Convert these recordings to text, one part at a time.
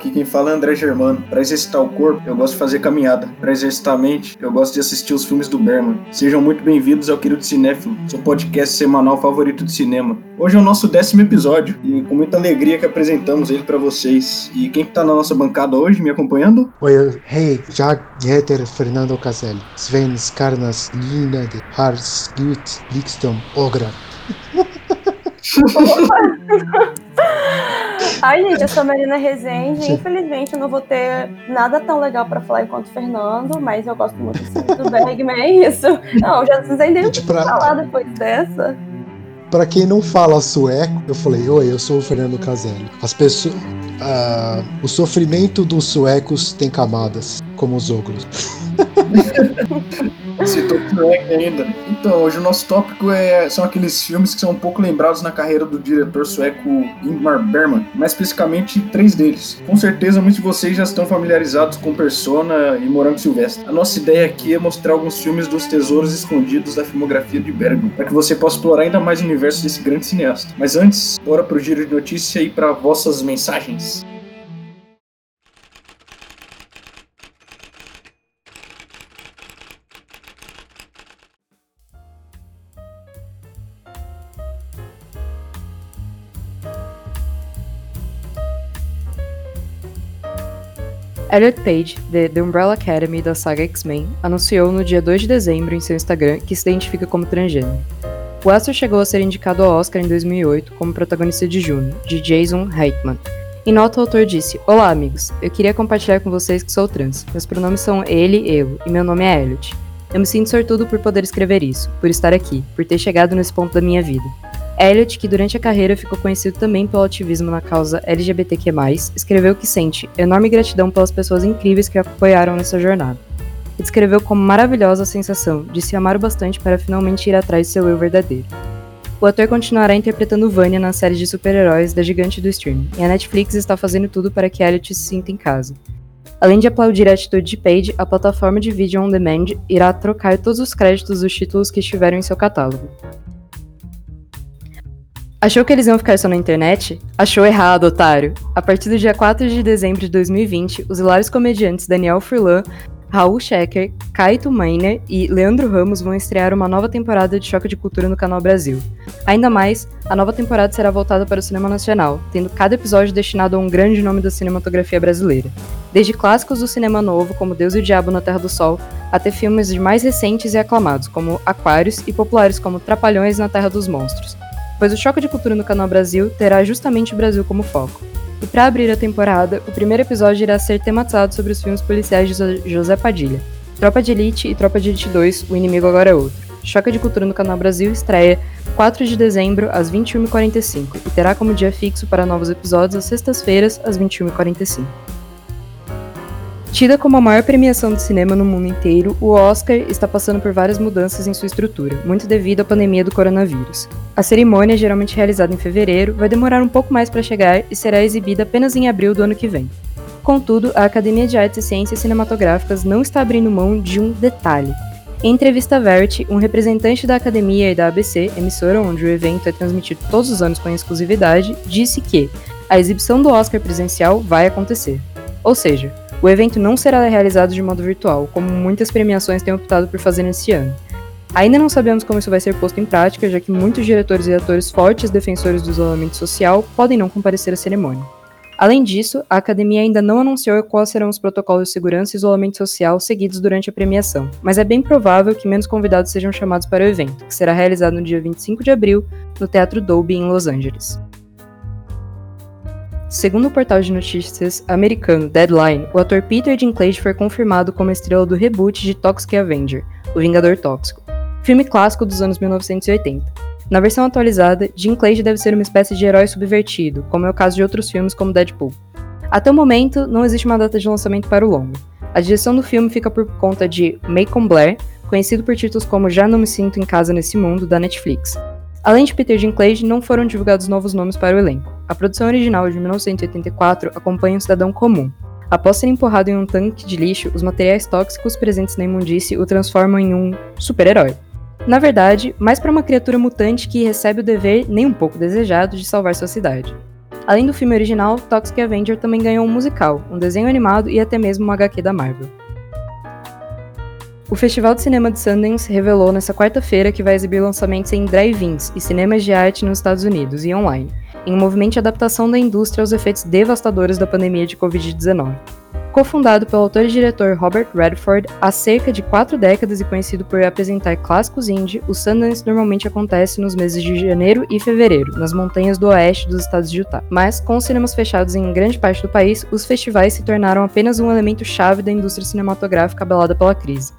Aqui quem fala é André Germano. Para exercitar o corpo, eu gosto de fazer caminhada. Para exercitar a mente, eu gosto de assistir os filmes do Berman. Sejam muito bem-vindos ao Querido Cinéfilo, seu podcast semanal favorito de cinema. Hoje é o nosso décimo episódio e com muita alegria que apresentamos ele para vocês. E quem está na nossa bancada hoje, me acompanhando? Oi, hey, jag heter Fernando Caselli. Sven Skarnas Linade Hars Gut Blikstom Ogra. Ai, gente, eu sou a Marina Rezende. Infelizmente, eu não vou ter nada tão legal pra falar enquanto Fernando, mas eu gosto muito do Bergman, é isso. Não, já sei nem o que pra... falar depois dessa. Pra quem não fala sueco, eu falei, oi, eu sou o Fernando Caselli. As pessoas. Uh, o sofrimento dos suecos tem camadas, como os ogros. Citou ainda. Então, hoje o nosso tópico é, são aqueles filmes que são um pouco lembrados na carreira do diretor sueco Ingmar Bergman, mais especificamente três deles. Com certeza muitos de vocês já estão familiarizados com Persona e Morango Silvestre. A nossa ideia aqui é mostrar alguns filmes dos tesouros escondidos da filmografia de Bergman, para que você possa explorar ainda mais o universo desse grande cineasta. Mas antes, bora pro giro de notícia e para vossas mensagens. Elliot Page, de The Umbrella Academy da saga X-Men, anunciou no dia 2 de dezembro em seu Instagram que se identifica como transgênero. O astro chegou a ser indicado ao Oscar em 2008 como protagonista de Juno, de Jason Reitman. Em nota, o autor disse: Olá, amigos. Eu queria compartilhar com vocês que sou trans. Meus pronomes são ele, eu, e meu nome é Elliot. Eu me sinto sortudo por poder escrever isso, por estar aqui, por ter chegado nesse ponto da minha vida. Elliot, que durante a carreira ficou conhecido também pelo ativismo na causa LGBTQ+, escreveu que sente enorme gratidão pelas pessoas incríveis que o apoiaram nessa jornada. E descreveu como maravilhosa a sensação de se amar o bastante para finalmente ir atrás de seu eu verdadeiro. O ator continuará interpretando Vanya na série de super-heróis da gigante do streaming, e a Netflix está fazendo tudo para que Elliot se sinta em casa. Além de aplaudir a atitude de Page, a plataforma de vídeo on demand irá trocar todos os créditos dos títulos que estiveram em seu catálogo. Achou que eles iam ficar só na internet? Achou errado, otário! A partir do dia 4 de dezembro de 2020, os hilários comediantes Daniel Furlan, Raul Schecker, Kaito Mainer e Leandro Ramos vão estrear uma nova temporada de Choque de Cultura no Canal Brasil. Ainda mais, a nova temporada será voltada para o cinema nacional, tendo cada episódio destinado a um grande nome da cinematografia brasileira. Desde clássicos do cinema novo, como Deus e o Diabo na Terra do Sol, até filmes de mais recentes e aclamados, como Aquários, e populares como Trapalhões na Terra dos Monstros pois o Choque de Cultura no Canal Brasil terá justamente o Brasil como foco. E para abrir a temporada, o primeiro episódio irá ser tematizado sobre os filmes policiais de José Padilha. Tropa de Elite e Tropa de Elite 2, O Inimigo Agora é Outro. Choque de Cultura no Canal Brasil estreia 4 de dezembro às 21h45 e terá como dia fixo para novos episódios às sextas-feiras às 21h45. Tida como a maior premiação de cinema no mundo inteiro, o Oscar está passando por várias mudanças em sua estrutura, muito devido à pandemia do coronavírus. A cerimônia, geralmente realizada em fevereiro, vai demorar um pouco mais para chegar e será exibida apenas em abril do ano que vem. Contudo, a Academia de Artes e Ciências Cinematográficas não está abrindo mão de um detalhe. Em entrevista à Verity, um representante da academia e da ABC, emissora onde o evento é transmitido todos os anos com exclusividade, disse que a exibição do Oscar presencial vai acontecer. Ou seja, o evento não será realizado de modo virtual, como muitas premiações têm optado por fazer nesse ano. Ainda não sabemos como isso vai ser posto em prática, já que muitos diretores e atores fortes defensores do isolamento social podem não comparecer à cerimônia. Além disso, a academia ainda não anunciou quais serão os protocolos de segurança e isolamento social seguidos durante a premiação, mas é bem provável que menos convidados sejam chamados para o evento, que será realizado no dia 25 de abril no Teatro Dolby em Los Angeles. Segundo o portal de notícias americano Deadline, o ator Peter Dinklage foi confirmado como estrela do reboot de Toxic Avenger, O Vingador Tóxico, filme clássico dos anos 1980. Na versão atualizada, Dinklage deve ser uma espécie de herói subvertido, como é o caso de outros filmes como Deadpool. Até o momento, não existe uma data de lançamento para o longo. A direção do filme fica por conta de Macon Blair, conhecido por títulos como Já Não Me Sinto em Casa Nesse Mundo, da Netflix. Além de Peter Dinklage, não foram divulgados novos nomes para o elenco. A produção original de 1984 acompanha um cidadão comum. Após ser empurrado em um tanque de lixo, os materiais tóxicos presentes na imundície o transformam em um super-herói. Na verdade, mais para uma criatura mutante que recebe o dever nem um pouco desejado de salvar sua cidade. Além do filme original, Toxic Avenger também ganhou um musical, um desenho animado e até mesmo um HQ da Marvel. O Festival de Cinema de Sundance revelou nesta quarta-feira que vai exibir lançamentos em drive-ins e cinemas de arte nos Estados Unidos e online, em um movimento de adaptação da indústria aos efeitos devastadores da pandemia de Covid-19. Cofundado pelo autor e diretor Robert Redford há cerca de quatro décadas e conhecido por apresentar clássicos indie, o Sundance normalmente acontece nos meses de janeiro e fevereiro, nas montanhas do oeste dos estados de Utah. Mas, com os cinemas fechados em grande parte do país, os festivais se tornaram apenas um elemento chave da indústria cinematográfica abalada pela crise.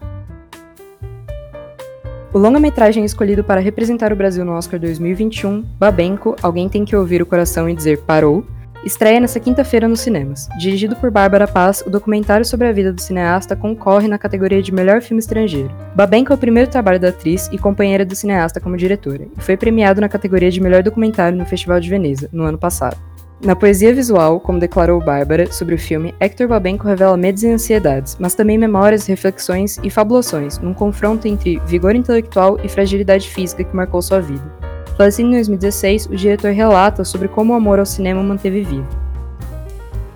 O longa-metragem escolhido para representar o Brasil no Oscar 2021, Babenco, Alguém Tem Que Ouvir o Coração e Dizer Parou, estreia nesta quinta-feira nos cinemas. Dirigido por Bárbara Paz, o documentário sobre a vida do cineasta concorre na categoria de melhor filme estrangeiro. Babenco é o primeiro trabalho da atriz e companheira do cineasta como diretora, e foi premiado na categoria de melhor documentário no Festival de Veneza, no ano passado. Na poesia visual, como declarou Bárbara sobre o filme, Hector Babenco revela medos e ansiedades, mas também memórias, reflexões e fabulações, num confronto entre vigor intelectual e fragilidade física que marcou sua vida. Falecido em 2016, o diretor relata sobre como o amor ao cinema manteve vivo.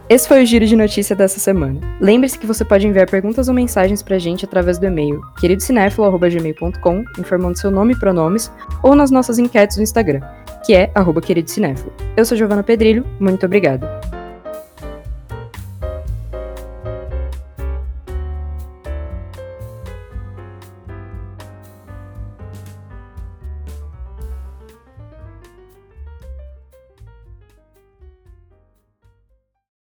Esse foi o giro de notícia dessa semana. Lembre-se que você pode enviar perguntas ou mensagens pra gente através do e-mail queridocinéfilo.gmail.com, informando seu nome e pronomes, ou nas nossas enquetes no Instagram que é arroba querido cinéfilo. Eu sou Giovana Pedrilho, muito obrigada.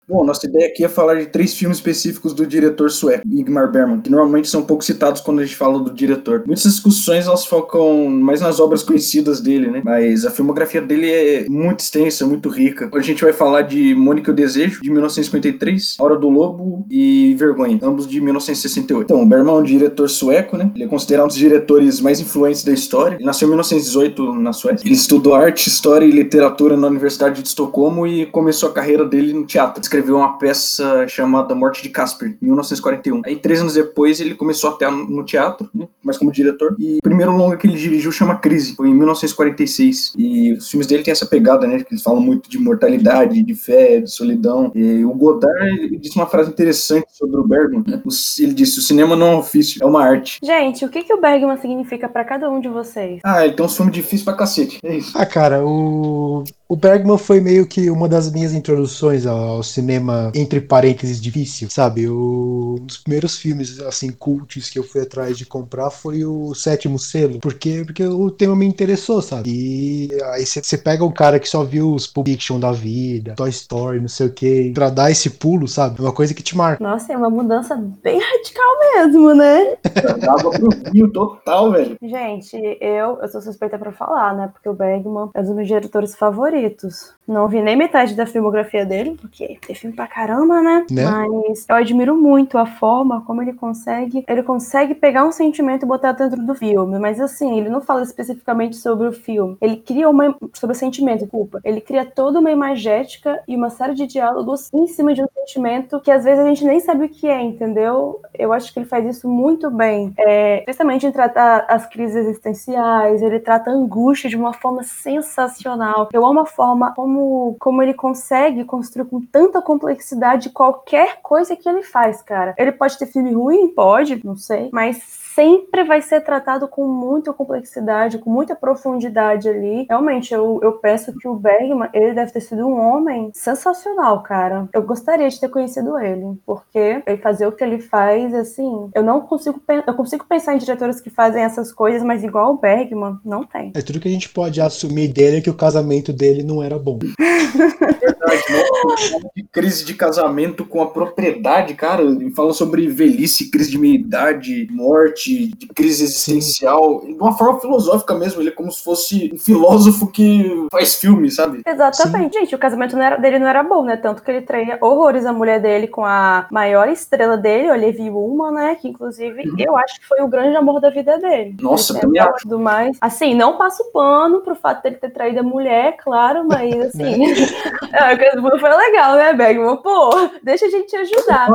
Bom, nossa ideia aqui é falar de três filmes específicos do diretor sueco, Ingmar Bergman, que normalmente são pouco citados quando a gente fala do diretor. Muitas discussões elas focam mais nas obras conhecidas dele, né? Mas a filmografia dele é muito extensa, muito rica. A gente vai falar de Mônica e o Desejo, de 1953, Hora do Lobo e Vergonha, ambos de 1968. Então, Bergman é um diretor sueco, né? Ele é considerado um dos diretores mais influentes da história. Ele nasceu em 1918 na Suécia. Ele estudou arte, história e literatura na Universidade de Estocolmo e começou a carreira dele no teatro. Escreveu escreveu uma peça chamada Morte de Casper, em 1941. Aí, três anos depois, ele começou até no teatro, né, mas como diretor. E o primeiro longa que ele dirigiu chama Crise, foi em 1946. E os filmes dele têm essa pegada, né, que eles falam muito de mortalidade, de fé, de solidão. E o Godard disse uma frase interessante sobre o Bergman. Né? Ele disse: o cinema não é um ofício, é uma arte. Gente, o que, que o Bergman significa para cada um de vocês? Ah, ele tem uns filmes difíceis pra cacete. É isso. Ah, cara, o o Bergman foi meio que uma das minhas introduções ao cinema, entre parênteses, difícil, sabe? O, um dos primeiros filmes, assim, cultos que eu fui atrás de comprar foi o Sétimo Selo, porque, porque o tema me interessou, sabe? E aí você pega um cara que só viu os Pulp Fiction da vida, Toy Story, não sei o que, pra dar esse pulo, sabe? É uma coisa que te marca. Nossa, é uma mudança bem radical mesmo, né? Dava pro total, velho. Gente, eu, eu sou suspeita pra falar, né? Porque o Bergman é um dos meus diretores favoritos favoritos. Não vi nem metade da filmografia dele, porque tem filme pra caramba, né? né? Mas eu admiro muito a forma como ele consegue. Ele consegue pegar um sentimento e botar dentro do filme. Mas assim, ele não fala especificamente sobre o filme. Ele cria uma. sobre o sentimento, desculpa. Ele cria toda uma imagética e uma série de diálogos em cima de um sentimento que às vezes a gente nem sabe o que é, entendeu? Eu acho que ele faz isso muito bem. É, principalmente em tratar as crises existenciais, ele trata a angústia de uma forma sensacional. Eu amo a forma como, como ele consegue construir com tanta complexidade qualquer coisa que ele faz, cara. Ele pode ter filme ruim? Pode, não sei. Mas sempre vai ser tratado com muita complexidade, com muita profundidade ali. Realmente, eu, eu peço que o Bergman, ele deve ter sido um homem sensacional, cara. Eu gostaria de ter conhecido ele, porque ele fazer o que ele faz, assim, eu não consigo, eu consigo pensar em diretores que fazem essas coisas, mas igual o Bergman, não tem. É tudo que a gente pode assumir dele é que o casamento dele não era bom. Verdade, né? De crise de casamento com a propriedade, cara, ele fala sobre velhice, crise de meia-idade, morte, de, de crise existencial, Sim. de uma forma filosófica mesmo. Ele é como se fosse um filósofo que faz filme, sabe? Exatamente. Sim. Gente, o casamento não era, dele não era bom, né? Tanto que ele traía horrores a mulher dele com a maior estrela dele, Olivia Ullman, né? Que inclusive uhum. eu acho que foi o grande amor da vida dele. Nossa, também acho. Tudo mais. Assim, não passo pano pro fato dele ter traído a mulher, claro, mas assim. é, o foi legal, né, Bergman? Pô, deixa a gente ajudar.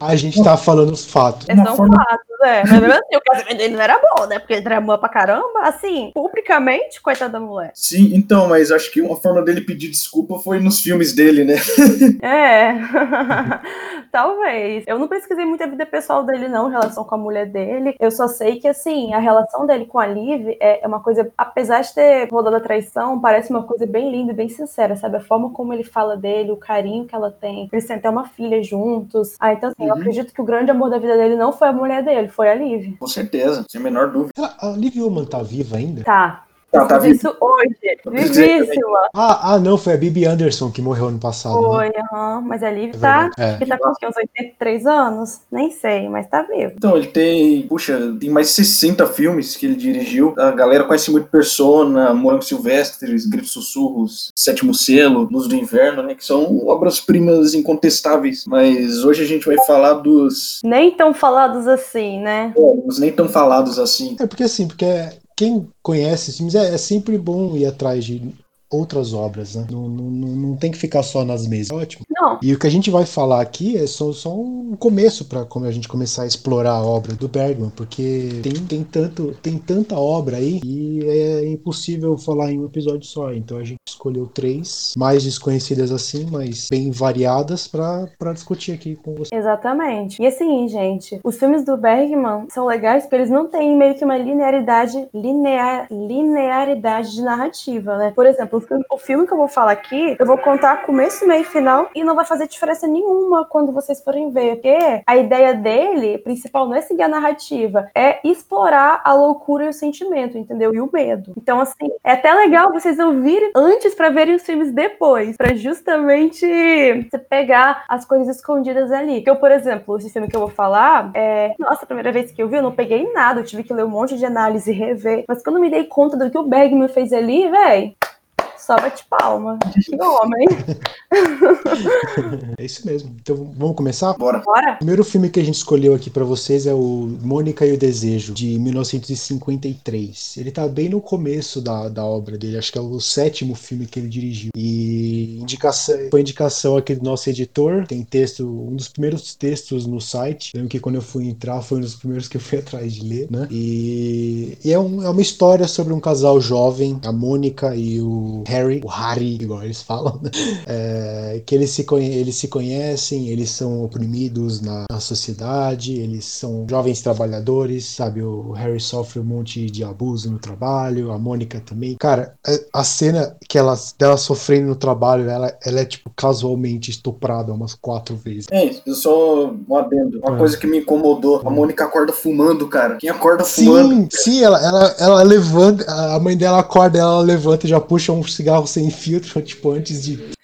A gente tá falando os fatos. É um forma... fatos, é. Mas assim, o casamento dele não era bom, né? Porque ele tramou pra caramba. Assim, publicamente, coitada da mulher. Sim, então, mas acho que uma forma dele pedir desculpa foi nos filmes dele, né? É, talvez. Eu não pesquisei muito a vida pessoal dele, não, em relação com a mulher dele. Eu só sei que, assim, a relação dele com a Liv é uma coisa, apesar de ter rodado a traição, parece uma coisa bem linda e bem sincera, sabe? A forma como ele fala dele, o carinho que ela tem. Eles têm até uma filha juntos. Ah, então, assim, uhum. eu acredito que o grande amor da vida dele não foi a mulher dele, foi a Liv. Com certeza, sem a menor dúvida. A Liv Ullman tá viva ainda? Tá. Ela tá isso hoje. Vivíssima. Ah, ah, não, foi a Bibi Anderson que morreu ano passado. Né? Foi, né? uhum, mas a Liv é tá, é. tá com uns 83 anos? Nem sei, mas tá vivo. Então, ele tem, puxa, tem mais de 60 filmes que ele dirigiu. A galera conhece muito Persona, Morango Silvestres, Gritos Sussurros, Sétimo Selo, Luz do Inverno, né? Que são obras-primas incontestáveis. Mas hoje a gente vai falar dos... Nem tão falados assim, né? É, os nem tão falados assim. É porque assim, porque quem conhece os filmes é, é sempre bom ir atrás de outras obras, né? Não, não, não tem que ficar só nas mesmas. Ótimo. Não. E o que a gente vai falar aqui é só, só um começo para como a gente começar a explorar a obra do Bergman, porque tem, tem, tanto, tem tanta obra aí e é impossível falar em um episódio só. Então a gente escolheu três mais desconhecidas assim, mas bem variadas para discutir aqui com você. Exatamente. E assim, gente, os filmes do Bergman são legais porque eles não têm meio que uma linearidade linear, linearidade de narrativa, né? Por exemplo, o filme que eu vou falar aqui, eu vou contar começo, meio e final e não vai fazer diferença nenhuma quando vocês forem ver, porque a ideia dele, principal, não é seguir a narrativa, é explorar a loucura e o sentimento, entendeu? E o medo. Então, assim, é até legal vocês ouvirem antes para verem os filmes depois, para justamente você pegar as coisas escondidas ali. Eu, por exemplo, esse filme que eu vou falar, é... nossa, a primeira vez que eu vi, eu não peguei nada, eu tive que ler um monte de análise e rever, mas quando eu me dei conta do que o Bergman fez ali, velho, só bate palma. Que homem. é isso mesmo. Então vamos começar? Bora. Bora. O primeiro filme que a gente escolheu aqui para vocês é o Mônica e o Desejo, de 1953. Ele tá bem no começo da, da obra dele, acho que é o sétimo filme que ele dirigiu. E indicação, foi indicação aqui do nosso editor. Tem texto, um dos primeiros textos no site. Lembro que quando eu fui entrar foi um dos primeiros que eu fui atrás de ler, né? E, e é, um, é uma história sobre um casal jovem, a Mônica e o Harry, o Harry, igual eles falam, né? é, que eles se, eles se conhecem, eles são oprimidos na, na, sociedade, eles são jovens trabalhadores, sabe? O Harry sofre um monte de abuso no trabalho, a Mônica também. Cara, a cena que ela, dela sofrendo no trabalho, ela, ela é, tipo, casualmente estuprada umas quatro vezes. É, eu só um adendo. Uma é. coisa que me incomodou, a Mônica acorda fumando, cara. Quem acorda fumando? Sim, sim, ela, ela, ela levanta, a mãe dela acorda, ela levanta e já puxa um cigarro sem filtro, tipo, antes de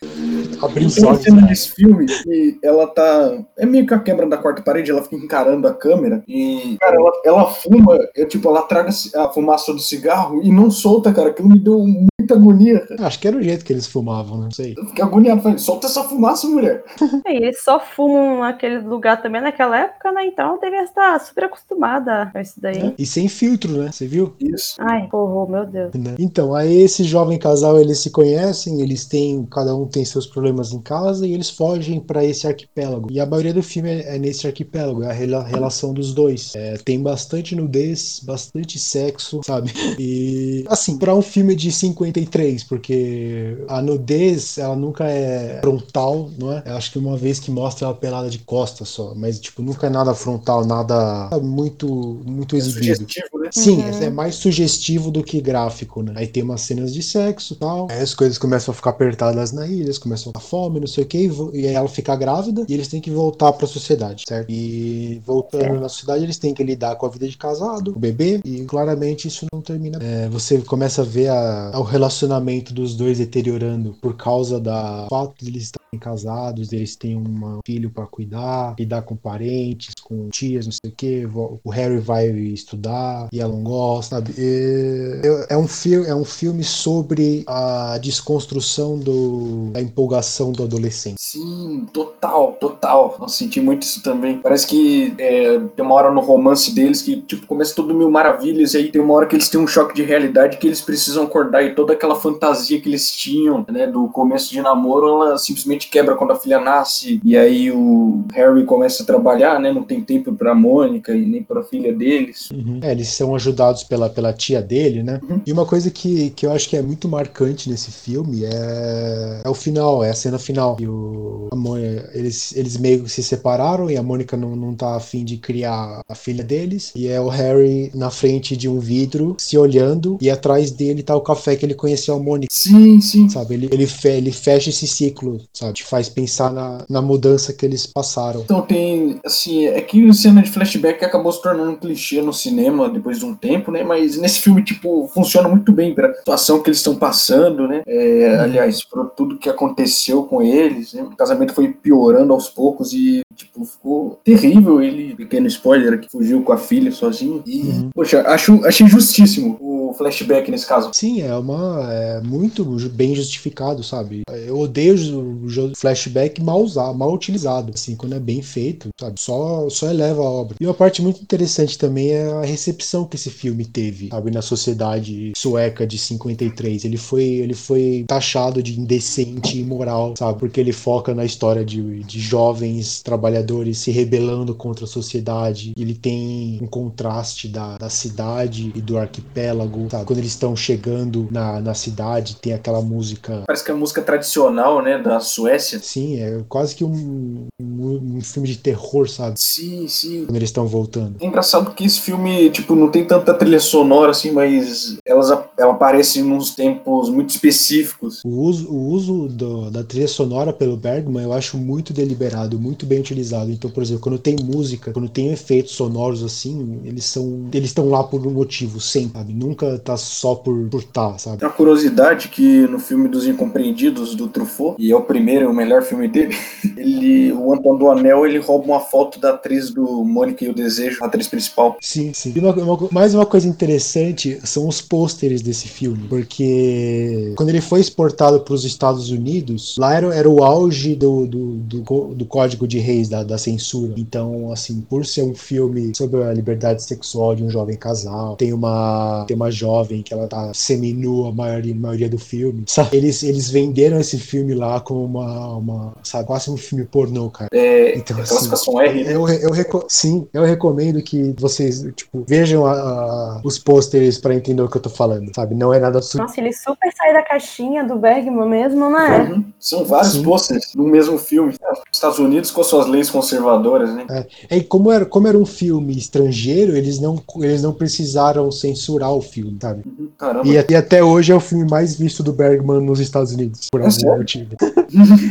abrir os olhos. Tem uma cena desse filme que ela tá. É meio que a quebra da quarta parede, ela fica encarando a câmera e, cara, ela, ela fuma, é, tipo, ela traga a fumaça do cigarro e não solta, cara. Aquilo me deu muita agonia. Cara. Acho que era o jeito que eles fumavam, não sei. Eu fiquei agoniado, falei, solta essa fumaça, mulher. E eles só fumam naquele lugar também naquela época, né? Então devia estar super acostumada com isso daí. É. E sem filtro, né? Você viu? Isso. Ai, porra, meu Deus. Né? Então, aí esse jovem casal, eles se conhecem, eles têm, cada um tem seus problemas em casa e eles fogem para esse arquipélago. E a maioria do filme é, é nesse arquipélago, é a rela relação dos dois. É, tem bastante nudez, bastante sexo, sabe? E assim, para um filme de 53, porque a nudez, ela nunca é frontal, não é? Eu acho que uma vez que mostra ela pelada de costas só, mas tipo, nunca é nada frontal, nada muito muito é exibido. Sugestivo, né? Sim, uhum. é mais sugestivo do que gráfico, né? Aí tem umas cenas de sexo, tal. Aí as coisas começam a ficar apertadas na ilha, começam a fome, não sei o que, e aí ela fica grávida e eles têm que voltar para a sociedade, certo? E voltando é. na sociedade, eles têm que lidar com a vida de casado, o bebê, e claramente isso não termina. É, você começa a ver a, o relacionamento dos dois deteriorando por causa da fato de eles estarem casados, eles têm um filho para cuidar, lidar com parentes, com tias, não sei o que. O Harry vai estudar e ela não gosta, sabe? E, é, um filme, é um filme sobre a desconstrução do, da empolgação do adolescente. Sim, total, total. Eu senti muito isso também. Parece que é, tem uma hora no romance deles que, tipo, começa tudo mil maravilhas, e aí tem uma hora que eles têm um choque de realidade que eles precisam acordar e toda aquela fantasia que eles tinham, né, do começo de namoro, ela simplesmente quebra quando a filha nasce, e aí o Harry começa a trabalhar, né, não tem tempo pra Mônica e nem pra filha deles. Uhum. É, eles são ajudados pela, pela tia dele, né? Uhum. E uma coisa que, que eu acho que é muito marcante nesse filme é, é o final, é a cena final. E o, a Mônica, eles, eles meio que se separaram e a Mônica não, não tá afim de criar a filha deles. E é o Harry na frente de um vidro, se olhando, e atrás dele tá o café que ele conheceu a Mônica. Sim, sim. Sabe? Ele, ele, fe, ele fecha esse ciclo, sabe? Te faz pensar na, na mudança que eles passaram. Então tem, assim, é que cena de flashback acabou se tornando um clichê no cinema depois de um tempo, né? Mas nesse filme, tipo, funciona muito bem pra situação que eles estão passando, né? É, uhum. aliás, por tudo que aconteceu com eles, né? O casamento foi piorando aos poucos e, tipo, ficou terrível ele, pequeno spoiler, que fugiu com a filha sozinho. E, uhum. poxa, acho, achei justíssimo o flashback nesse caso. Sim, é uma. É muito bem justificado, sabe? Eu odeio o flashback mal usado, mal utilizado, assim, quando é bem feito, sabe? Só, só eleva a obra. E uma parte muito interessante também é a recepção que esse filme teve, sabe, na sociedade sueca de 53. Ele foi, ele foi taxado de indecente e imoral, sabe? Porque ele foca na história de, de jovens trabalhadores se rebelando contra a sociedade. Ele tem um contraste da, da cidade e do arquipélago, sabe? Quando eles estão chegando na, na cidade, tem aquela música. Parece que é a música tradicional, né, da Suécia. Sim, é quase que um, um, um filme de terror, sabe? Sim, sim. Quando eles estão voltando. É engraçado que esse filme, tipo, não tem tanta trilha sonora assim, mas elas, ela aparece nos tempos muito específicos. O uso, o uso do, da trilha sonora pelo Bergman eu acho muito deliberado, muito bem utilizado. Então, por exemplo, quando tem música, quando tem efeitos sonoros assim, eles são. Eles estão lá por um motivo, sempre, sabe? Nunca tá só por, por tá, sabe? Tem uma curiosidade que no filme dos Incompreendidos do Truffaut, e é o primeiro e o melhor filme dele, ele, o Antônio do Anel, ele rouba uma foto da atriz do Mônica e o Desejo, a atriz principal. Sim, sim. E uma, uma, mais uma coisa interessante são os pôsteres desse filme, porque quando ele foi exportado para os Estados Unidos, lá era, era o auge do, do, do, do Código de Reis, da, da censura. Então, assim, por ser um filme sobre a liberdade sexual de um jovem casal, tem uma, tem uma jovem que ela tá seminua a maioria, a maioria do filme, sabe? Eles, eles venderam esse filme lá como uma, uma sabe, quase um filme pornô, cara. É, então, é classificação assim, R, né? Eu, eu, eu, sim, eu recomendo que vocês, tipo, vejam a, a, os pôsteres para entender o que eu tô falando, sabe? Não é nada... Nossa, ele super sai da caixinha do Bergman mesmo, né? Uhum. São vários pôsteres no mesmo filme. Estados Unidos com suas leis conservadoras, né? É, e como era, como era um filme estrangeiro, eles não, eles não precisaram censurar o filme, sabe? Uhum, caramba. E, e até hoje é o filme mais visto do Bergman nos Estados Unidos, por é algum motivo.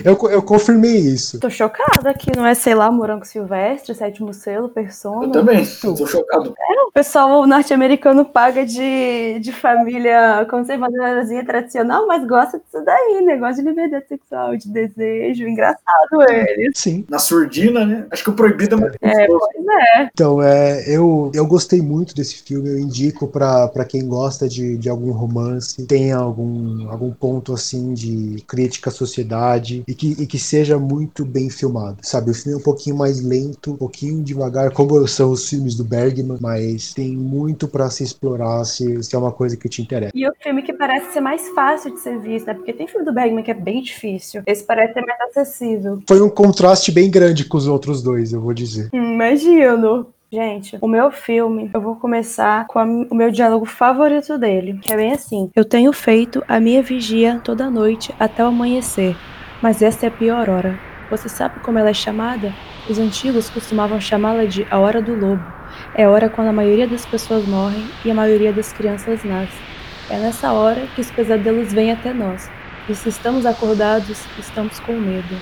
eu, eu confirmei isso. Tô chocada que não é, sei lá, Morango Silvestre, Sétimo Selo, Persona. Eu também, tô chocado. É, o pessoal norte-americano paga de, de família conservadorazinha tradicional, mas gosta disso daí, negócio de liberdade sexual, de desejo, engraçado eles. Sim. Na surdina, né? Acho que o proibido é muito É, pois é. Então, é, eu, eu gostei muito desse filme, eu indico pra, pra quem gosta de, de algum romance, tem algum, algum ponto, assim, de crítica à sociedade e que, e que seja muito bem filmado, sabe? O filme é um pouquinho mais lento, um pouquinho devagar, como são os filmes do Bergman, mas tem muito para se explorar se, se é uma coisa que te interessa. E o filme que parece ser mais fácil de ser visto, né? Porque tem filme do Bergman que é bem difícil. Esse parece ser mais acessível. Foi um contraste bem grande com os outros dois, eu vou dizer. Hum, imagino. Gente, o meu filme, eu vou começar com a, o meu diálogo favorito dele, que é bem assim: Eu tenho feito a minha vigia toda noite até o amanhecer, mas essa é a pior hora. Você sabe como ela é chamada? Os antigos costumavam chamá-la de a hora do lobo. É hora quando a maioria das pessoas morrem e a maioria das crianças nasce. É nessa hora que os pesadelos vêm até nós. E se estamos acordados, estamos com medo.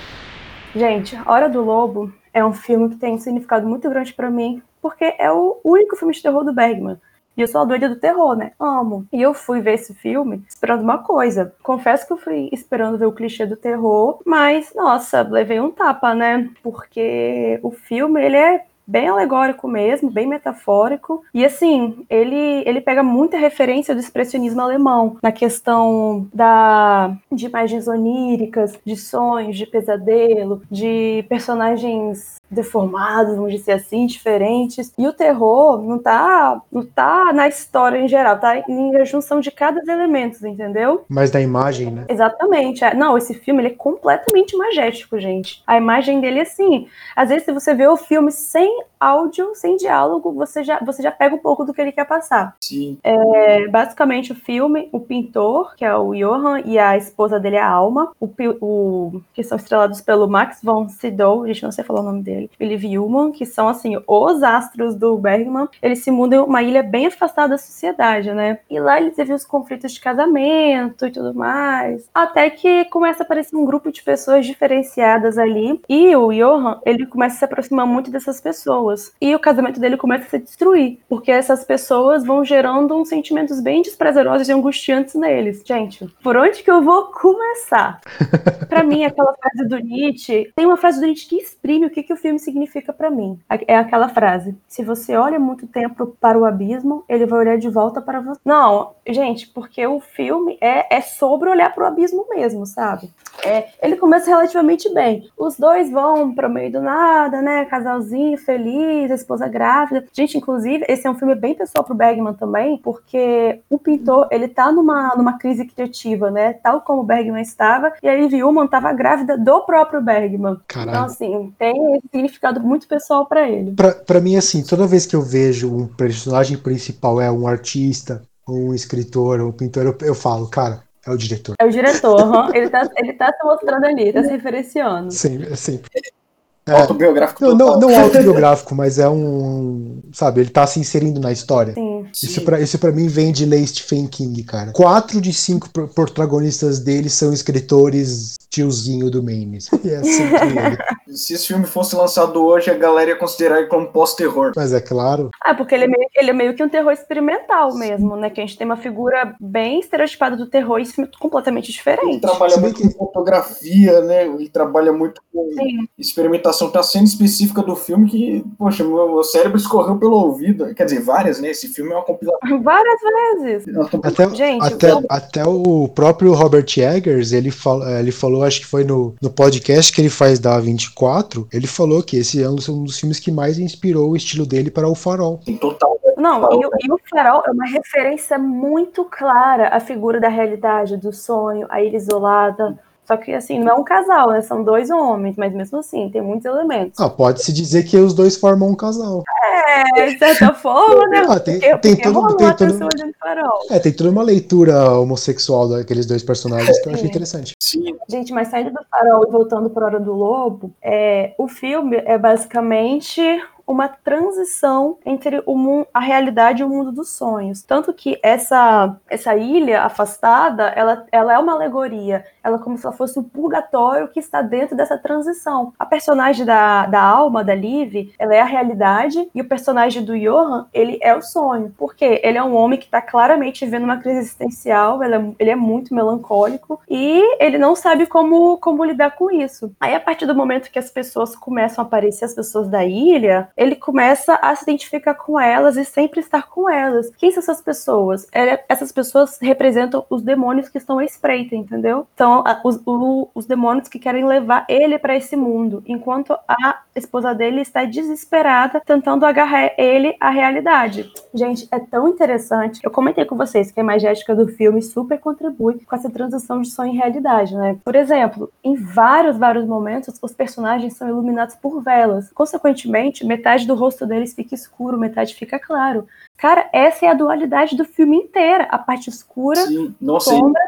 Gente, A Hora do Lobo é um filme que tem um significado muito grande para mim, porque é o único filme de terror do Bergman. E eu sou a doida do terror, né? Amo. E eu fui ver esse filme esperando uma coisa. Confesso que eu fui esperando ver o clichê do terror, mas, nossa, levei um tapa, né? Porque o filme, ele é bem alegórico mesmo, bem metafórico. E assim, ele, ele pega muita referência do expressionismo alemão na questão da de imagens oníricas, de sonhos, de pesadelo, de personagens deformados, vamos dizer assim, diferentes. E o terror não tá, não tá na história em geral, tá em a junção de cada elemento, entendeu? Mas da imagem, né? Exatamente. É. Não, esse filme ele é completamente magético, gente. A imagem dele, assim, às vezes se você vê o filme sem áudio, sem diálogo, você já, você já pega um pouco do que ele quer passar. Sim. É, basicamente, o filme, o pintor, que é o Johan, e a esposa dele, a Alma, o, o que são estrelados pelo Max von Sydow, a gente não sei falar o nome dele, Liv Ullmann, que são, assim, os astros do Bergman, eles se mudam em uma ilha bem afastada da sociedade, né? E lá eles vivem os conflitos de casamento e tudo mais, até que começa a aparecer um grupo de pessoas diferenciadas ali, e o Johan, ele começa a se aproximar muito dessas pessoas, e o casamento dele começa a se destruir, porque essas pessoas vão gerando uns sentimentos bem desprazerosos e angustiantes neles. Gente, por onde que eu vou começar? para mim, aquela frase do Nietzsche, tem uma frase do Nietzsche que exprime o que, que o filme significa para mim. É aquela frase: se você olha muito tempo para o abismo, ele vai olhar de volta para você. Não, gente, porque o filme é, é sobre olhar para o abismo mesmo, sabe? É, ele começa relativamente bem. Os dois vão para o meio do nada, né? Casalzinho feliz, a esposa grávida. Gente, inclusive, esse é um filme bem pessoal pro Bergman também, porque o pintor, ele tá numa, numa crise criativa, né? Tal como o Bergman estava, e a Liv Ullmann tava grávida do próprio Bergman. Caralho. Então, assim, tem esse significado muito pessoal para ele. Pra, pra mim, assim, toda vez que eu vejo um personagem principal é um artista, um escritor, um pintor, eu, eu falo, cara, é o diretor. É o diretor, uhum. ele, tá, ele tá se mostrando ali, tá se referenciando. Sim, sim. É, autobiográfico não, não, não, autobiográfico, mas é um. Sabe, ele tá se inserindo na história. Sim. Isso, pra, isso pra mim vem de Lay Stephen King, cara. Quatro de cinco protagonistas dele são escritores tiozinho do. E é assim ele. Se esse filme fosse lançado hoje, a galera ia considerar ele como pós-terror. Mas é claro. Ah, porque ele é, meio, ele é meio que um terror experimental mesmo, né? Que a gente tem uma figura bem estereotipada do terror e filme completamente diferente. Ele trabalha muito com fotografia, né? Ele trabalha muito com Sim. experimentação. Tá sendo específica do filme que, poxa, meu cérebro escorreu pelo ouvido. Quer dizer, várias, né? Esse filme é uma compilação. Várias vezes. Até, Gente, até, até o próprio Robert Eggers, ele, fal, ele falou, acho que foi no, no podcast que ele faz da 24, ele falou que esse é um dos filmes que mais inspirou o estilo dele para o Farol. Total. Não, e, e, o Farol é uma referência muito clara à figura da realidade, do sonho, a ilha isolada, só que, assim, não é um casal, né? São dois homens, mas mesmo assim, tem muitos elementos. Ah, pode-se dizer que os dois formam um casal. É, de certa forma, né? Ah, tem, porque, tem, porque todo, tem, todo, é, tem toda uma leitura homossexual daqueles dois personagens que eu achei interessante. Sim. Gente, mas saindo do farol e voltando para Hora do Lobo, é, o filme é basicamente uma transição entre o mundo, a realidade e o mundo dos sonhos. Tanto que essa, essa ilha afastada, ela, ela é uma alegoria. Ela como se ela fosse um purgatório que está dentro dessa transição. A personagem da, da alma, da Liv, ela é a realidade e o personagem do Johan, ele é o sonho. Porque ele é um homem que está claramente vivendo uma crise existencial, ele é, ele é muito melancólico e ele não sabe como, como lidar com isso. Aí, a partir do momento que as pessoas começam a aparecer, as pessoas da ilha, ele começa a se identificar com elas e sempre estar com elas. Quem são essas pessoas? É, essas pessoas representam os demônios que estão à espreita, entendeu? Então, os, os demônios que querem levar ele para esse mundo, enquanto a esposa dele está desesperada tentando agarrar ele à realidade. Gente, é tão interessante. Eu comentei com vocês que a imagética do filme super contribui com essa transição de sonho em realidade, né? Por exemplo, em vários, vários momentos, os personagens são iluminados por velas. Consequentemente, metade metade do rosto deles fica escuro, metade fica claro. Cara, essa é a dualidade do filme inteira. A parte escura, Sim. Nossa, sombra,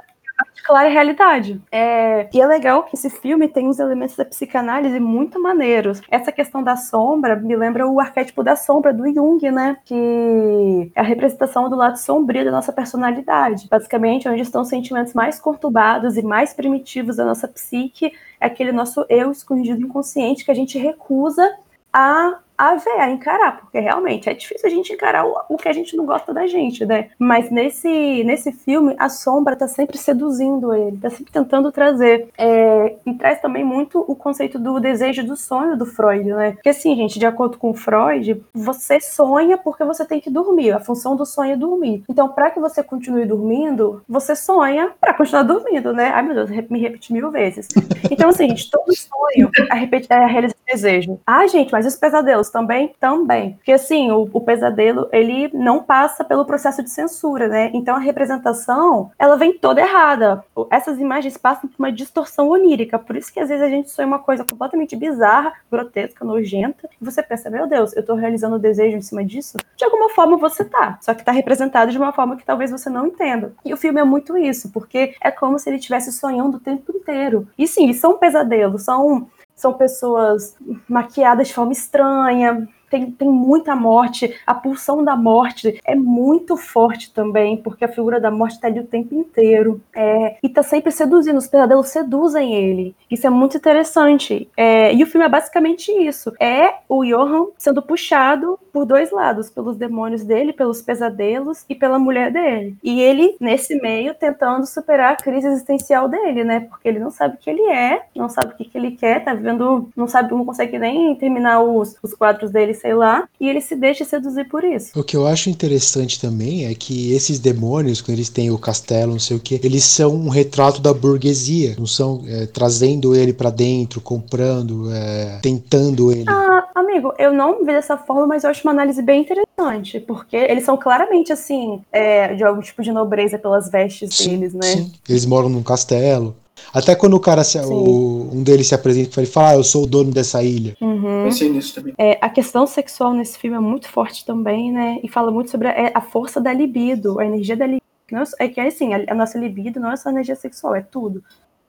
e realidade. É... E é legal que esse filme tem uns elementos da psicanálise muito maneiros. Essa questão da sombra me lembra o arquétipo da sombra do Jung, né? Que é a representação do lado sombrio da nossa personalidade. Basicamente, onde estão os sentimentos mais conturbados e mais primitivos da nossa psique, é aquele nosso eu escondido inconsciente que a gente recusa a a ver, a encarar, porque realmente é difícil a gente encarar o, o, que a gente não gosta da gente, né? Mas nesse, nesse filme, a sombra tá sempre seduzindo ele, tá sempre tentando trazer. É, e traz também muito o conceito do desejo do sonho do Freud, né? Porque assim, gente, de acordo com Freud, você sonha porque você tem que dormir. A função do sonho é dormir. Então, para que você continue dormindo, você sonha para continuar dormindo, né? Ai, meu Deus, me repeti mil vezes. Então, assim, gente, todo sonho é, é a realização de desejo. Ah, gente, mas os pesadelos? Também? Também. Porque, assim, o, o, pesadelo, ele não passa pelo processo de censura, né? Então, a representação, ela vem toda errada. Essas imagens passam por uma distorção onírica. Por isso que, às vezes, a gente sonha uma coisa completamente bizarra, grotesca, nojenta. E você pensa, meu Deus, eu tô realizando o desejo em cima disso? De alguma forma você tá. Só que tá representado de uma forma que talvez você não entenda. E o filme é muito isso, porque é como se ele estivesse sonhando o tempo inteiro. E sim, são pesadelos, são são pessoas maquiadas de forma estranha, tem, tem muita morte, a pulsão da morte é muito forte também, porque a figura da morte está ali o tempo inteiro. É, e tá sempre seduzindo, os pesadelos seduzem ele. Isso é muito interessante. É, e o filme é basicamente isso: é o Johan sendo puxado por dois lados, pelos demônios dele, pelos pesadelos e pela mulher dele. E ele, nesse meio, tentando superar a crise existencial dele, né? Porque ele não sabe o que ele é, não sabe o que, que ele quer, tá vivendo, não sabe, não consegue nem terminar os, os quadros dele sei lá, e ele se deixa seduzir por isso. O que eu acho interessante também é que esses demônios, quando eles têm o castelo, não sei o que, eles são um retrato da burguesia, não são é, trazendo ele para dentro, comprando, é, tentando ele. Ah, amigo, eu não vi dessa forma, mas eu acho uma análise bem interessante, porque eles são claramente assim, é, de algum tipo de nobreza pelas vestes sim, deles, né? Sim. Eles moram num castelo. Até quando o cara, se, o, um deles se apresenta e fala, ah, eu sou o dono dessa ilha. Uhum. Pensei nisso também. É, a questão sexual nesse filme é muito forte também, né? E fala muito sobre a, a força da libido, a energia da libido. Não, é que assim, a, a nossa libido não é só energia sexual, é tudo.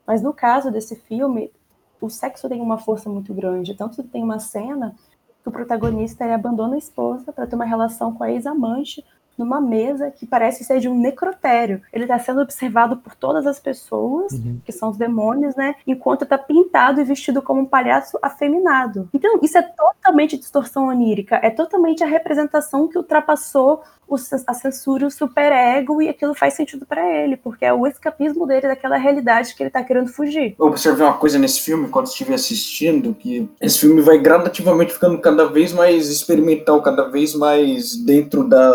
Mas no caso desse filme, o sexo tem uma força muito grande. Tanto que tem uma cena que o protagonista ele abandona a esposa para ter uma relação com a ex-amante numa mesa que parece ser de um necrotério. Ele está sendo observado por todas as pessoas, uhum. que são os demônios, né? Enquanto está pintado e vestido como um palhaço afeminado. Então, isso é totalmente distorção onírica, é totalmente a representação que ultrapassou o, a censura, o superego, e aquilo faz sentido para ele, porque é o escapismo dele daquela realidade que ele tá querendo fugir. Eu observei uma coisa nesse filme, quando estive assistindo, que esse filme vai gradativamente ficando cada vez mais experimental, cada vez mais dentro da,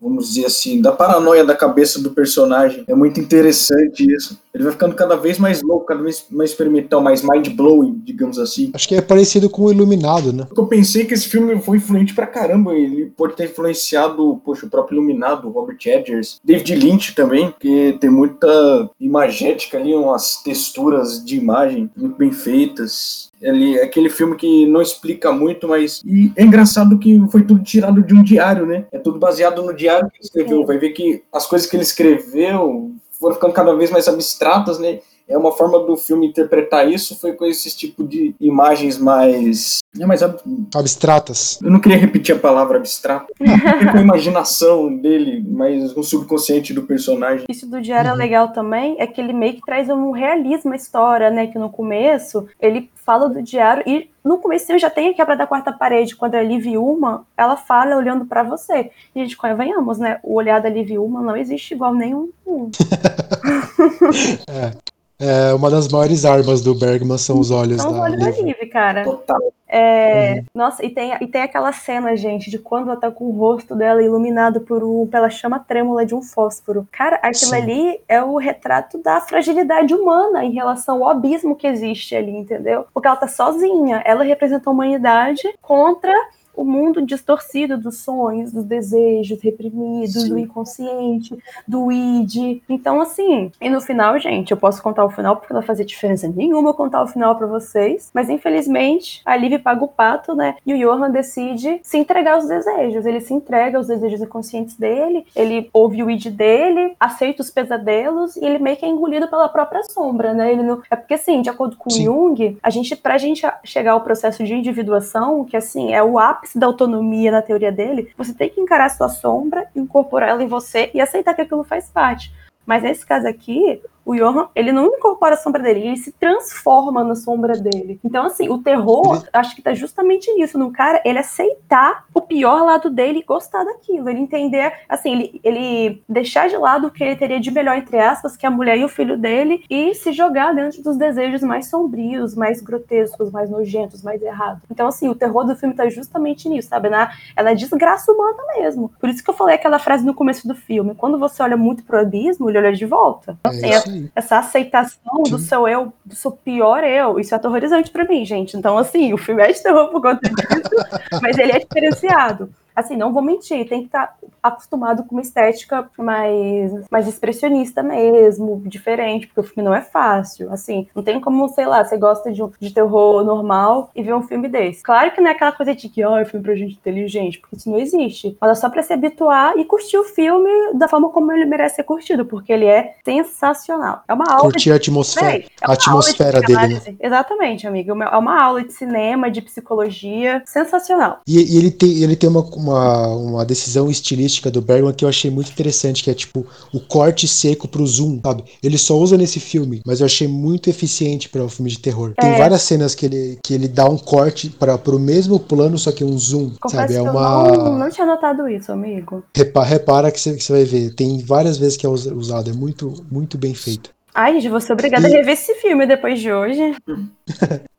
vamos dizer assim, da paranoia da cabeça do personagem. É muito interessante isso. Ele vai ficando cada vez mais louco, cada vez mais experimental, mais mind-blowing, digamos assim. Acho que é parecido com o Iluminado, né? Eu pensei que esse filme foi influente pra caramba. Ele pode ter influenciado, poxa, o próprio Iluminado, Robert Edgers, David Lynch também, que tem muita imagética ali, umas texturas de imagem muito bem feitas. Ele, é aquele filme que não explica muito, mas. E é engraçado que foi tudo tirado de um diário, né? É tudo baseado no diário que ele escreveu. Vai ver que as coisas que ele escreveu foram ficando cada vez mais abstratas, né? É uma forma do filme interpretar isso foi com esse tipo de imagens mais é mais ab... abstratas. Eu não queria repetir a palavra abstrato. com a imaginação dele, mais um subconsciente do personagem. Isso do diário é uhum. é legal também, é que ele meio que traz um realismo à história, né? Que no começo ele fala do diário e no começo já tem a quebra da quarta parede, quando a Liv Uma, ela fala olhando para você. E a gente convenhamos, né? O olhar da Liv Uma não existe igual nenhum. é. É, uma das maiores armas do Bergman são os olhos são da, olhos da Liv, cara. Total. É, uhum. Nossa, e tem, e tem aquela cena, gente, de quando ela tá com o rosto dela iluminado por um, pela chama trêmula de um fósforo. Cara, aquilo Sim. ali é o retrato da fragilidade humana em relação ao abismo que existe ali, entendeu? Porque ela tá sozinha, ela representa a humanidade contra o mundo distorcido dos sonhos, dos desejos reprimidos, Sim. do inconsciente, do id. Então, assim, e no final, gente, eu posso contar o final porque não vai fazer diferença nenhuma eu contar o final para vocês, mas infelizmente a Liv paga o pato, né? E o Johan decide se entregar aos desejos. Ele se entrega aos desejos inconscientes dele, ele ouve o id dele, aceita os pesadelos e ele meio que é engolido pela própria sombra, né? Ele não... É porque, assim, de acordo com Sim. Jung, a gente, pra gente chegar ao processo de individuação, que assim, é o ápice ápice da autonomia na teoria dele, você tem que encarar a sua sombra, incorporar ela em você e aceitar que aquilo faz parte. Mas nesse caso aqui, o Johan, ele não incorpora a sombra dele, ele se transforma na sombra dele. Então, assim, o terror, acho que tá justamente nisso, no cara, ele aceitar o pior lado dele e gostar daquilo. Ele entender, assim, ele, ele deixar de lado o que ele teria de melhor, entre aspas, que é a mulher e o filho dele, e se jogar dentro dos desejos mais sombrios, mais grotescos, mais nojentos, mais errados. Então, assim, o terror do filme tá justamente nisso, sabe? Na, é na desgraça humana mesmo. Por isso que eu falei aquela frase no começo do filme: quando você olha muito pro abismo, ele olha de volta. Então, assim, é, aí. Essa aceitação do seu eu, do seu pior eu, isso é aterrorizante pra mim, gente. Então, assim, o filme é de terror por conta disso, mas ele é diferenciado assim, não vou mentir, tem que estar tá acostumado com uma estética mais, mais expressionista mesmo, diferente, porque o filme não é fácil. Assim, não tem como, sei lá, você gosta de, de terror normal e ver um filme desse. Claro que não é aquela coisa de que, ó, oh, é filme pra gente inteligente, porque isso não existe. Mas é só pra se habituar e curtir o filme da forma como ele merece ser curtido, porque ele é sensacional. É uma aula. Curtir de... a atmosfera, é a atmosfera de dele, né? Exatamente, amigo. É uma aula de cinema, de psicologia, sensacional. E, e ele tem, ele tem uma, uma, uma decisão estilística do Bergman que eu achei muito interessante, que é tipo o corte seco pro zoom, sabe? Ele só usa nesse filme, mas eu achei muito eficiente para um filme de terror. É. Tem várias cenas que ele, que ele dá um corte para pro mesmo plano, só que um zoom, Confesso sabe? É uma. não, não tinha notado isso, amigo. Repara, repara que você vai ver. Tem várias vezes que é usado. É muito, muito bem feito. Ai, gente, vou ser obrigada e... a rever esse filme depois de hoje.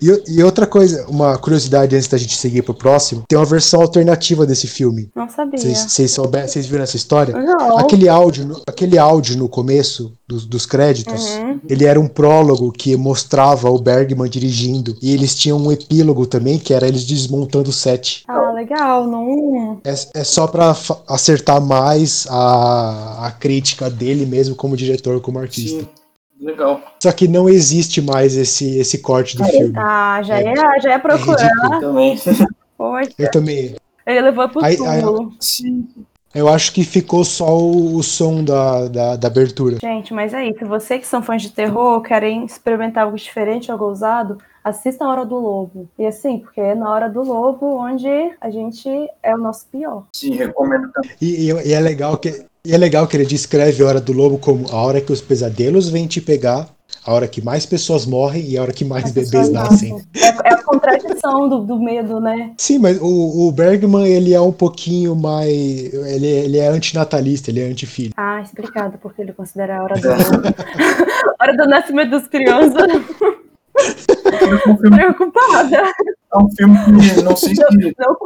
E, e, outra coisa, uma curiosidade antes da gente seguir pro próximo, tem uma versão alternativa desse filme. Não sabia. Vocês Vocês viram essa história? Não. Aquele áudio, no, aquele áudio no começo dos, dos créditos, uhum. ele era um prólogo que mostrava o Bergman dirigindo. E eles tinham um epílogo também, que era eles desmontando o set. Ah, legal. Não... É, é só pra acertar mais a, a crítica dele mesmo como diretor, como artista. Sim. Legal. Só que não existe mais esse, esse corte do filme. Ah, já é, é já é procurar. É também. Eu também. Ele levou pro aí, túmulo. Sim. Eu acho que ficou só o, o som da, da, da, abertura. Gente, mas é isso. Você que são fãs de terror, querem experimentar algo diferente, algo ousado, assista a Hora do Lobo. E assim, porque é na Hora do Lobo onde a gente é o nosso pior. Sim, recomendo também. E, e, e é legal que e é legal que ele descreve a hora do lobo como a hora que os pesadelos vêm te pegar, a hora que mais pessoas morrem e a hora que mais As bebês nascem. É, é, a contradição do, do, medo, né? Sim, mas o, o, Bergman, ele é um pouquinho mais. Ele, ele é antinatalista, ele é anti-filho. Ah, explicado, porque ele considera a hora do a hora do nascimento das crianças. Preocupada. É um filme que não sei se. Não,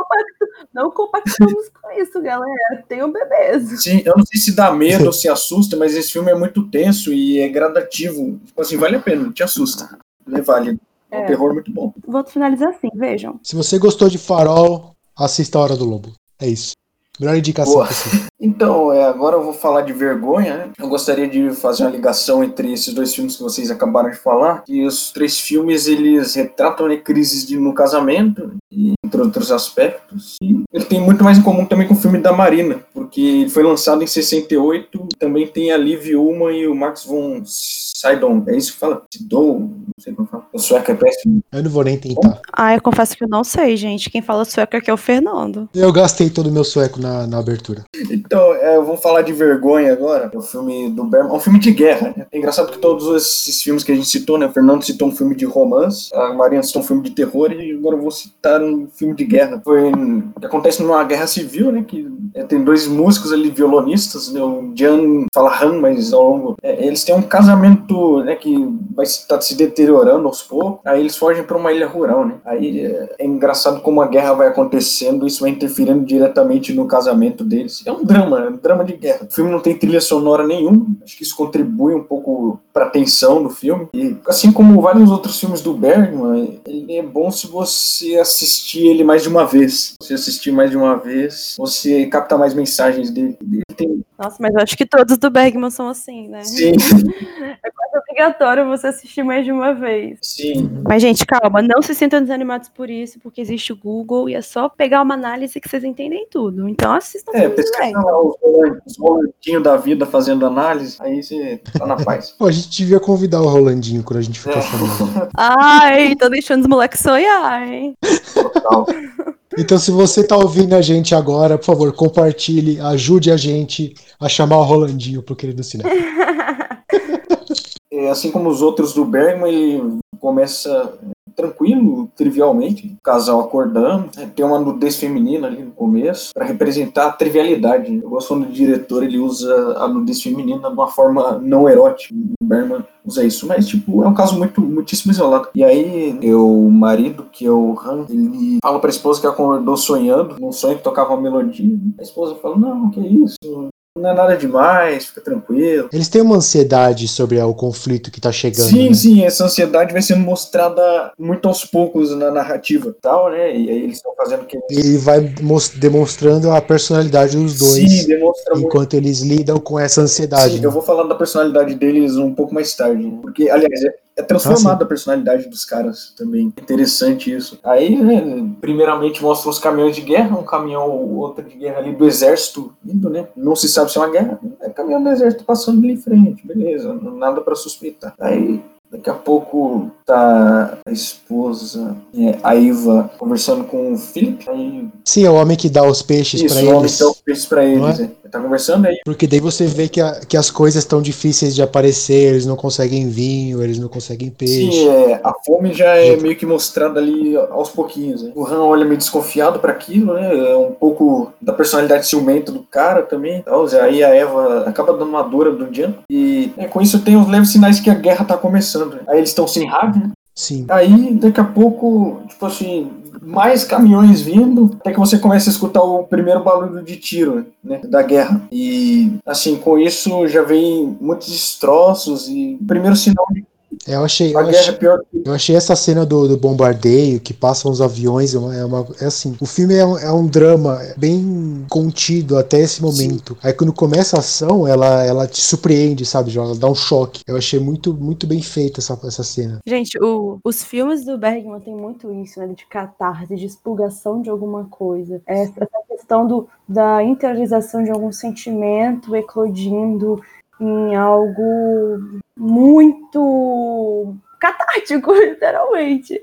não compactamos com isso, galera. Tenham bebês. Sim, eu não sei se dá medo ou se assusta, mas esse filme é muito tenso e é gradativo. Tipo assim, vale a pena, te assusta. É válido. É um é. terror muito bom. Vou finalizar assim, vejam. Se você gostou de Farol, assista a Hora do Lobo. É isso. Melhor indicação Boa. possível. Então, é, agora eu vou falar de vergonha. Né? Eu gostaria de fazer uma ligação entre esses dois filmes que vocês acabaram de falar. E os três filmes, eles retratam né, crises de, no casamento, e, entre outros aspectos. E ele tem muito mais em comum também com o filme da Marina, porque foi lançado em 68. Também tem a Liv Ullmann e o Max von Sydow. É isso que fala? Sydow? Não sei como fala. O sueco é péssimo. Eu não vou nem tentar. Ah, eu confesso que eu não sei, gente. Quem fala sueco aqui é o Fernando. Eu gastei todo o meu sueco na, na abertura. Então, é, vamos falar de vergonha agora. O filme do Berman. É um filme de guerra, né? É engraçado que todos esses filmes que a gente citou, né? O Fernando citou um filme de romance, a Mariana citou um filme de terror e agora eu vou citar um filme de guerra. Foi, acontece numa guerra civil, né? Que é, tem dois músicos ali, violonistas, né? O Jan fala Han, mas ao longo. É, eles têm um casamento, né? Que vai estar tá se deteriorando aos poucos. Aí eles fogem para uma ilha rural, né? Aí é, é engraçado como a guerra vai acontecendo, isso vai interferindo diretamente no casamento deles. É um drama, é um drama de guerra. O filme não tem trilha sonora nenhuma, acho que isso contribui um pouco para a tensão do filme. E assim como vários outros filmes do Bergman, ele é bom se você assistir ele mais de uma vez. Se assistir mais de uma vez, você capta mais mensagens dele. Tem... Nossa, mas eu acho que todos do Bergman são assim, né? Sim. É quase obrigatório você assistir mais de uma vez. Sim. Mas, gente, calma, não se sintam desanimados por isso, porque existe o Google e é só pegar uma análise que vocês entendem tudo. Então assistam É, pesquisa lá os Rolandinho da vida fazendo análise, aí você tá na paz. Pô, a gente devia convidar o Rolandinho quando a gente ficar é. chamando. Ai, tô deixando os moleques sonhar, hein? Total. Então, se você tá ouvindo a gente agora, por favor, compartilhe, ajude a gente a chamar o Rolandinho pro querido cinema. É, assim como os outros do Bergman, ele começa tranquilo, trivialmente, o casal acordando, né? tem uma nudez feminina ali no começo, para representar a trivialidade. Eu gosto quando o diretor ele usa a nudez feminina de uma forma não erótica. O Bergman usa isso, mas tipo, é um caso muito muitíssimo isolado. E aí, o marido, que é o Han, ele fala pra esposa que acordou sonhando, num sonho que tocava uma melodia. A esposa fala: Não, que isso? Não é nada demais, fica tranquilo. Eles têm uma ansiedade sobre o conflito que tá chegando. Sim, né? sim, essa ansiedade vai sendo mostrada muito aos poucos na narrativa tal, né? E aí eles estão fazendo que. E vai demonstrando a personalidade dos dois. Sim, demonstra enquanto muito. eles lidam com essa ansiedade. Sim, né? eu vou falar da personalidade deles um pouco mais tarde. Porque, aliás, é, é transformada ah, a personalidade dos caras também. Interessante isso. Aí, né, primeiramente, mostra os caminhões de guerra, um caminhão ou outro de guerra ali do exército indo, né? Não se sabe se é uma guerra. É caminhão do exército passando ali em frente, beleza. Nada para suspeitar. Aí Daqui a pouco tá a esposa, é, a Iva, conversando com o Felipe. Aí... Sim, é o homem que dá os peixes para eles. o homem que dá os peixes pra eles. É? Tá conversando aí. Porque daí você vê que, a, que as coisas estão difíceis de aparecer, eles não conseguem vinho, eles não conseguem peixe. Sim, é, a fome já é meio que mostrada ali aos pouquinhos. Né? O Han olha meio desconfiado para aquilo, né? É um pouco da personalidade ciumenta do cara também. Então, aí a Eva acaba dando uma dura do Jan. E é, com isso tem os leves sinais que a guerra tá começando. Aí eles estão sem rádio, né? Sim. Aí, daqui a pouco, tipo assim, mais caminhões vindo, até que você começa a escutar o primeiro barulho de tiro, né, da guerra. E, assim, com isso já vem muitos destroços e o primeiro sinal de eu achei, eu achei, eu achei, essa cena do, do, bombardeio, que passam os aviões, é, uma, é, uma, é assim, o filme é um, é um, drama bem contido até esse momento. Sim. Aí quando começa a ação, ela, ela te surpreende, sabe? Ela dá um choque. Eu achei muito, muito bem feita essa, essa cena. Gente, o, os filmes do Bergman tem muito isso, né? De catarse, de expulgação de alguma coisa. Essa, essa questão do, da interiorização de algum sentimento eclodindo em algo muito literalmente.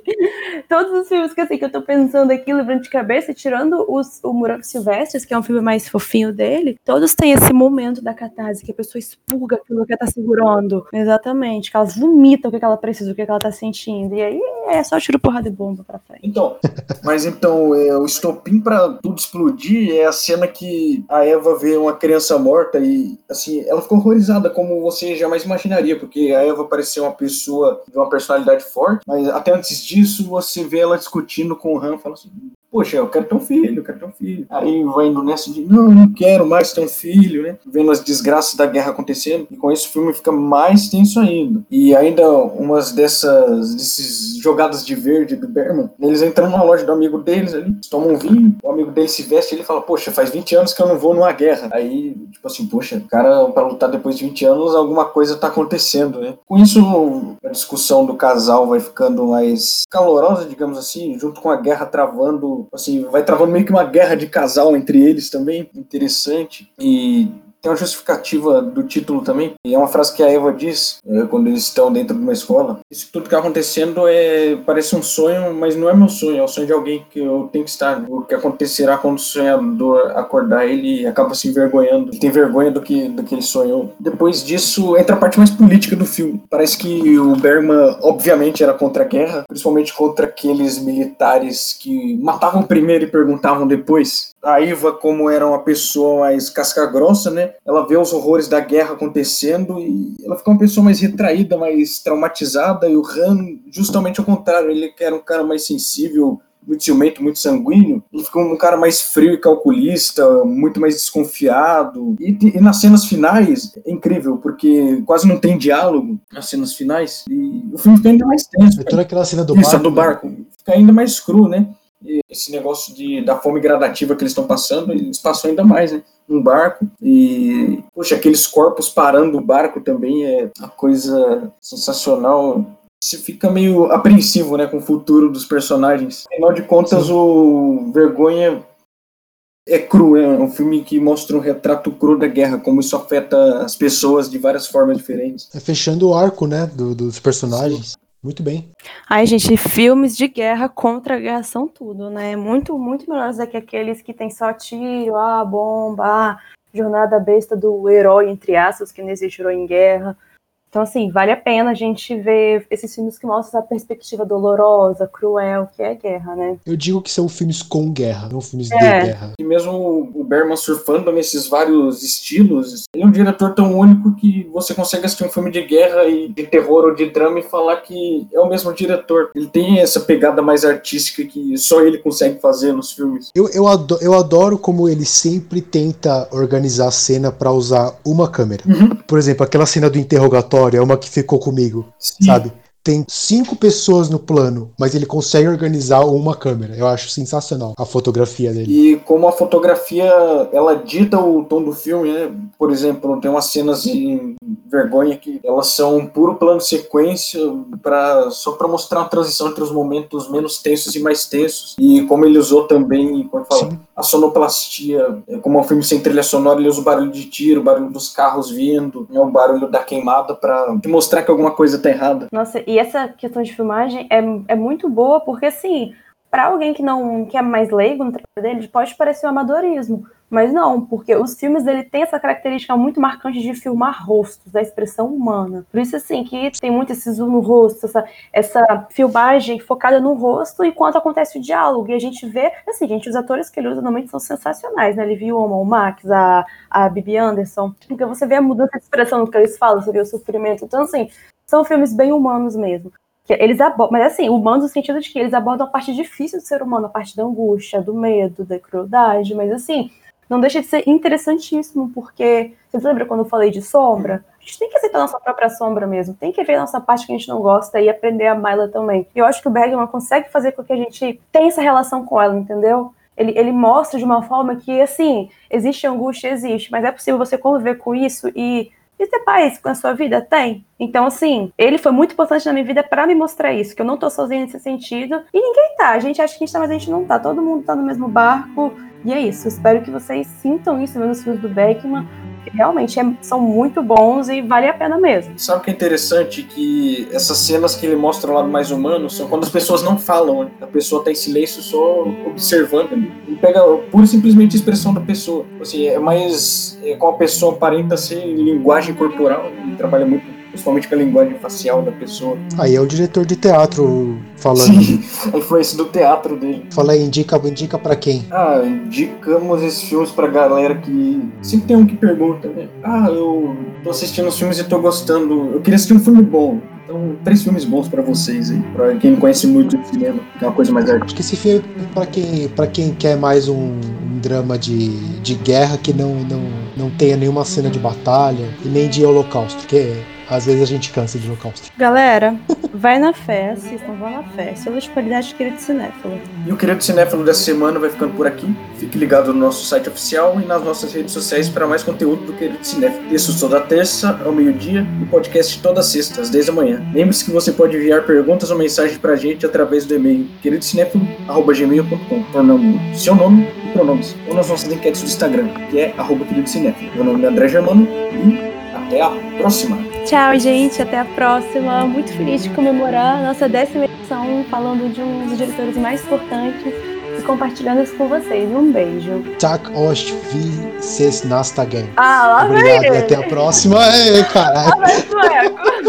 Todos os filmes que, assim, que eu tô pensando aqui, lembrando de cabeça, tirando os, o Murano Silvestres, que é um filme mais fofinho dele, todos têm esse momento da catarse, que a pessoa expurga aquilo que ela tá segurando. Exatamente, que ela vomita o que ela precisa, o que ela tá sentindo. E aí é só tiro porrada de bomba pra frente. Então, mas então, é, o estopim pra tudo explodir é a cena que a Eva vê uma criança morta e, assim, ela ficou horrorizada, como você jamais imaginaria, porque a Eva parecia uma pessoa uma personalidade forte, mas até antes disso você vê ela discutindo com o Han, fala assim, Poxa, eu quero ter um filho, eu quero ter um filho. Aí vai indo nessa de, não, não quero mais ter um filho, né? Vendo as desgraças da guerra acontecendo. E com isso o filme fica mais tenso ainda. E ainda umas dessas desses jogadas de verde do Berman, eles entram na loja do amigo deles ali, tomam um vinho, o amigo dele se veste e ele fala, poxa, faz 20 anos que eu não vou numa guerra. Aí, tipo assim, poxa, o cara, pra lutar depois de 20 anos, alguma coisa tá acontecendo, né? Com isso, a discussão do casal vai ficando mais calorosa, digamos assim, junto com a guerra travando assim, vai travando meio que uma guerra de casal entre eles também, interessante. E tem uma justificativa do título também, e é uma frase que a Eva diz é, quando eles estão dentro de uma escola. Isso tudo que está acontecendo é parece um sonho, mas não é meu sonho, é o sonho de alguém que eu tenho que estar. O que acontecerá quando o sonhador acordar, ele acaba se envergonhando, ele tem vergonha do que, do que ele sonhou. Depois disso, entra a parte mais política do filme. Parece que o Bergman, obviamente, era contra a guerra, principalmente contra aqueles militares que matavam primeiro e perguntavam depois. A Iva, como era uma pessoa mais casca-grossa, né? Ela vê os horrores da guerra acontecendo e ela fica uma pessoa mais retraída, mais traumatizada. E o Han, justamente ao contrário, ele era um cara mais sensível, muito ciumento, muito sanguíneo, ele ficou um cara mais frio e calculista, muito mais desconfiado. E, e, nas cenas finais, é incrível, porque quase não tem diálogo nas cenas finais. E o filme fica ainda mais tenso. É toda aquela cena do Isso, barco. do barco. Né? Fica ainda mais cru, né? Esse negócio de, da fome gradativa que eles estão passando, eles passam ainda mais, né? um barco e, poxa, aqueles corpos parando o barco também é uma coisa sensacional. Você fica meio apreensivo, né, com o futuro dos personagens. Afinal de contas, Sim. o Vergonha é cru, é um filme que mostra um retrato cru da guerra, como isso afeta as pessoas de várias formas diferentes. É fechando o arco, né, do, dos personagens. Sim. Muito bem. Ai, gente, filmes de guerra contra a guerra são tudo, né? Muito, muito melhores do que aqueles que tem só tiro, ah, bomba, ah, jornada besta do herói, entre aspas, que não existe herói em guerra. Então, assim, vale a pena a gente ver esses filmes que mostram essa perspectiva dolorosa, cruel, que é a guerra, né? Eu digo que são filmes com guerra, não filmes é. de guerra. E mesmo o Berman surfando nesses vários estilos, ele é um diretor tão único que você consegue assistir um filme de guerra e de terror ou de drama e falar que é o mesmo diretor. Ele tem essa pegada mais artística que só ele consegue fazer nos filmes. Eu, eu, adoro, eu adoro como ele sempre tenta organizar a cena para usar uma câmera. Uhum. Por exemplo, aquela cena do interrogatório é uma que ficou comigo, Sim. sabe? tem cinco pessoas no plano, mas ele consegue organizar uma câmera. Eu acho sensacional a fotografia dele. E como a fotografia ela dita o tom do filme, né? Por exemplo, tem umas cenas de vergonha que elas são puro plano sequência para só para mostrar a transição entre os momentos menos tensos e mais tensos. E como ele usou também, como fala, a sonoplastia, é, como é um filme sem trilha sonora, ele usa o barulho de tiro, o barulho dos carros vindo, né? o barulho da queimada para mostrar que alguma coisa tá errada. Nossa, e essa questão de filmagem é, é muito boa, porque assim, para alguém que não que é mais leigo no trabalho dele, pode parecer um amadorismo. Mas não, porque os filmes dele têm essa característica muito marcante de filmar rostos, da expressão humana. Por isso, assim, que tem muito esse zoom no rosto, essa, essa filmagem focada no rosto enquanto acontece o diálogo. E a gente vê, assim, gente, os atores que ele usa normalmente são sensacionais, né? Ele viu o Max, a, a Bibi Anderson. Porque você vê a mudança de expressão no que eles falam, você vê o sofrimento. Então, assim, são filmes bem humanos mesmo. Eles abordam, mas assim, humanos no sentido de que eles abordam a parte difícil do ser humano, a parte da angústia, do medo, da crueldade, mas assim, não deixa de ser interessantíssimo, porque você lembra quando eu falei de sombra? A gente tem que aceitar a nossa própria sombra mesmo, tem que ver a nossa parte que a gente não gosta e aprender a amar ela também. E eu acho que o Bergman consegue fazer com que a gente tenha essa relação com ela, entendeu? Ele, ele mostra de uma forma que, assim, existe angústia, existe, mas é possível você conviver com isso e e ter paz com a sua vida? Tem. Então, assim, ele foi muito importante na minha vida para me mostrar isso, que eu não tô sozinha nesse sentido. E ninguém tá. A gente acha que a gente tá, mas a gente não tá. Todo mundo tá no mesmo barco. E é isso. Espero que vocês sintam isso nos filmes do Beckman realmente é, são muito bons e vale a pena mesmo. Sabe o que é interessante? Que essas cenas que ele mostra lá no mais humano são quando as pessoas não falam, a pessoa tá em silêncio só observando. Ele pega pura e simplesmente a expressão da pessoa. Assim, é mais é, com a pessoa aparenta ser linguagem corporal, ele trabalha muito principalmente com a linguagem facial da pessoa. Aí é o diretor de teatro falando. Sim, a influência do teatro dele. Fala aí, indica, indica pra quem? Ah, indicamos esses filmes pra galera que. Sempre tem um que pergunta, né? Ah, eu tô assistindo os filmes e tô gostando. Eu queria assistir um filme bom. Então, três filmes bons para vocês aí, para quem conhece muito de cinema, que é uma coisa mais artística. Acho que esse filme é para quem, pra quem quer mais um, um, drama de, de guerra que não, não, não tenha nenhuma cena de batalha e nem de holocausto, que é às vezes a gente cansa de holocausto. Galera, vai na fé, assistam, vão na fé. Selo de qualidade querido cinéfilo. E o querido cinéfilo dessa semana vai ficando por aqui. Fique ligado no nosso site oficial e nas nossas redes sociais para mais conteúdo do querido cinéfilo. Textos toda terça ao meio-dia e podcast todas sextas, desde amanhã. Lembre-se que você pode enviar perguntas ou mensagens para a gente através do e-mail queridocinéfilo.gmail.com, tornando seu nome e pronomes, ou nas nossas enquetes do Instagram, que é arroba queridocinéfilo. Meu nome é André Germano e até a próxima. Tchau, gente. Até a próxima. Muito feliz de comemorar a nossa décima edição, falando de um dos diretores mais importantes e compartilhando isso com vocês. Um beijo. Tak osh vi ses nasta game. Ah, lá Obrigado vem. e até a próxima. Ei, caralho. A